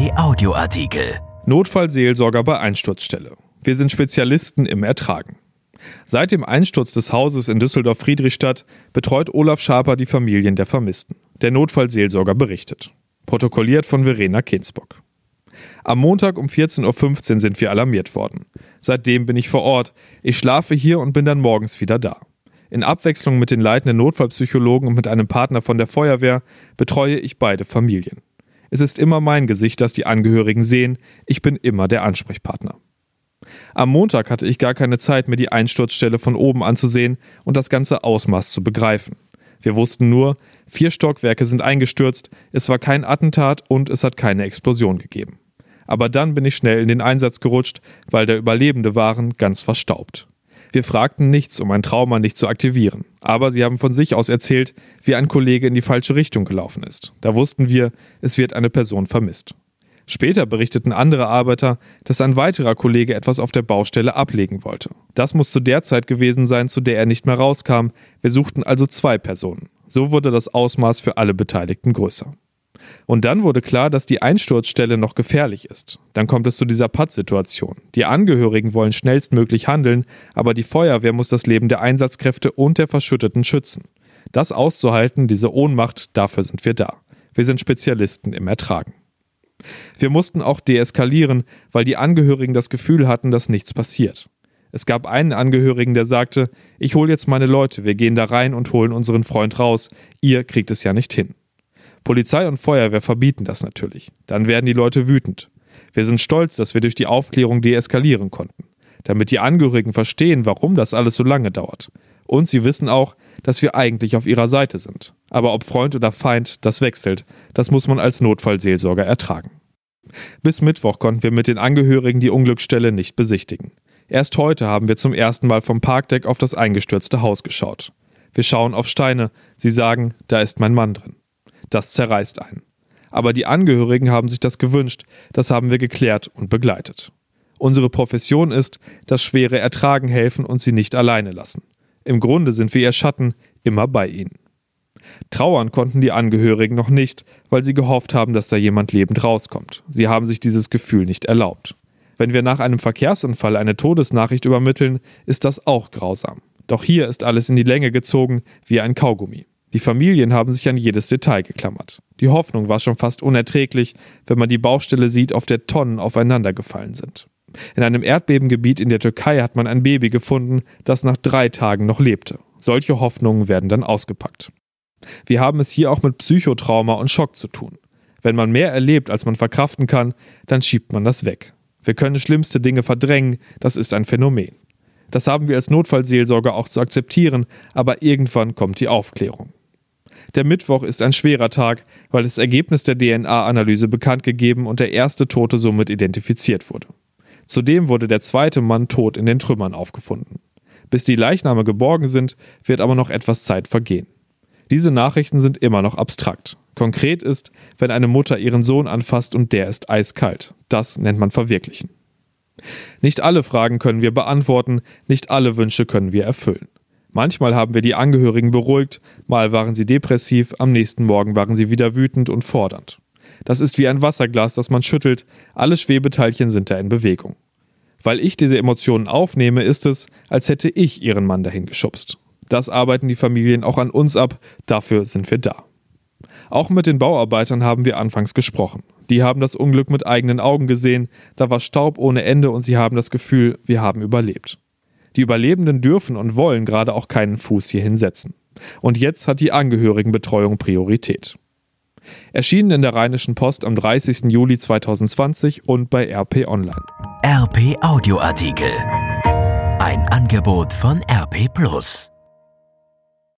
RP Audioartikel. Notfallseelsorger bei Einsturzstelle. Wir sind Spezialisten im Ertragen. Seit dem Einsturz des Hauses in Düsseldorf-Friedrichstadt betreut Olaf Schaper die Familien der Vermissten. Der Notfallseelsorger berichtet. Protokolliert von Verena Kinsbock. Am Montag um 14.15 Uhr sind wir alarmiert worden. Seitdem bin ich vor Ort. Ich schlafe hier und bin dann morgens wieder da. In Abwechslung mit den leitenden Notfallpsychologen und mit einem Partner von der Feuerwehr betreue ich beide Familien. Es ist immer mein Gesicht, das die Angehörigen sehen. Ich bin immer der Ansprechpartner. Am Montag hatte ich gar keine Zeit, mir die Einsturzstelle von oben anzusehen und das ganze Ausmaß zu begreifen. Wir wussten nur, vier Stockwerke sind eingestürzt, es war kein Attentat und es hat keine Explosion gegeben. Aber dann bin ich schnell in den Einsatz gerutscht, weil der Überlebende waren ganz verstaubt. Wir fragten nichts, um ein Trauma nicht zu aktivieren. Aber sie haben von sich aus erzählt, wie ein Kollege in die falsche Richtung gelaufen ist. Da wussten wir, es wird eine Person vermisst. Später berichteten andere Arbeiter, dass ein weiterer Kollege etwas auf der Baustelle ablegen wollte. Das muss zu der Zeit gewesen sein, zu der er nicht mehr rauskam. Wir suchten also zwei Personen. So wurde das Ausmaß für alle Beteiligten größer. Und dann wurde klar, dass die Einsturzstelle noch gefährlich ist. Dann kommt es zu dieser Pattsituation. Die Angehörigen wollen schnellstmöglich handeln, aber die Feuerwehr muss das Leben der Einsatzkräfte und der Verschütteten schützen. Das auszuhalten, diese Ohnmacht, dafür sind wir da. Wir sind Spezialisten im Ertragen. Wir mussten auch deeskalieren, weil die Angehörigen das Gefühl hatten, dass nichts passiert. Es gab einen Angehörigen, der sagte, ich hole jetzt meine Leute, wir gehen da rein und holen unseren Freund raus, ihr kriegt es ja nicht hin. Polizei und Feuerwehr verbieten das natürlich. Dann werden die Leute wütend. Wir sind stolz, dass wir durch die Aufklärung deeskalieren konnten. Damit die Angehörigen verstehen, warum das alles so lange dauert. Und sie wissen auch, dass wir eigentlich auf ihrer Seite sind. Aber ob Freund oder Feind, das wechselt. Das muss man als Notfallseelsorger ertragen. Bis Mittwoch konnten wir mit den Angehörigen die Unglücksstelle nicht besichtigen. Erst heute haben wir zum ersten Mal vom Parkdeck auf das eingestürzte Haus geschaut. Wir schauen auf Steine. Sie sagen, da ist mein Mann drin. Das zerreißt einen. Aber die Angehörigen haben sich das gewünscht, das haben wir geklärt und begleitet. Unsere Profession ist, das schwere Ertragen helfen und sie nicht alleine lassen. Im Grunde sind wir ihr Schatten, immer bei ihnen. Trauern konnten die Angehörigen noch nicht, weil sie gehofft haben, dass da jemand lebend rauskommt. Sie haben sich dieses Gefühl nicht erlaubt. Wenn wir nach einem Verkehrsunfall eine Todesnachricht übermitteln, ist das auch grausam. Doch hier ist alles in die Länge gezogen wie ein Kaugummi. Die Familien haben sich an jedes Detail geklammert. Die Hoffnung war schon fast unerträglich, wenn man die Baustelle sieht, auf der Tonnen aufeinandergefallen sind. In einem Erdbebengebiet in der Türkei hat man ein Baby gefunden, das nach drei Tagen noch lebte. Solche Hoffnungen werden dann ausgepackt. Wir haben es hier auch mit Psychotrauma und Schock zu tun. Wenn man mehr erlebt, als man verkraften kann, dann schiebt man das weg. Wir können schlimmste Dinge verdrängen, das ist ein Phänomen. Das haben wir als Notfallseelsorger auch zu akzeptieren, aber irgendwann kommt die Aufklärung. Der Mittwoch ist ein schwerer Tag, weil das Ergebnis der DNA-Analyse bekannt gegeben und der erste Tote somit identifiziert wurde. Zudem wurde der zweite Mann tot in den Trümmern aufgefunden. Bis die Leichname geborgen sind, wird aber noch etwas Zeit vergehen. Diese Nachrichten sind immer noch abstrakt. Konkret ist, wenn eine Mutter ihren Sohn anfasst und der ist eiskalt. Das nennt man Verwirklichen. Nicht alle Fragen können wir beantworten, nicht alle Wünsche können wir erfüllen. Manchmal haben wir die Angehörigen beruhigt, mal waren sie depressiv, am nächsten Morgen waren sie wieder wütend und fordernd. Das ist wie ein Wasserglas, das man schüttelt, alle Schwebeteilchen sind da in Bewegung. Weil ich diese Emotionen aufnehme, ist es, als hätte ich ihren Mann dahin geschubst. Das arbeiten die Familien auch an uns ab, dafür sind wir da. Auch mit den Bauarbeitern haben wir anfangs gesprochen. Die haben das Unglück mit eigenen Augen gesehen, da war Staub ohne Ende und sie haben das Gefühl, wir haben überlebt. Die Überlebenden dürfen und wollen gerade auch keinen Fuß hierhin setzen. Und jetzt hat die Angehörigenbetreuung Priorität. Erschienen in der Rheinischen Post am 30. Juli 2020 und bei RP Online. RP Audioartikel. Ein Angebot von RP Plus.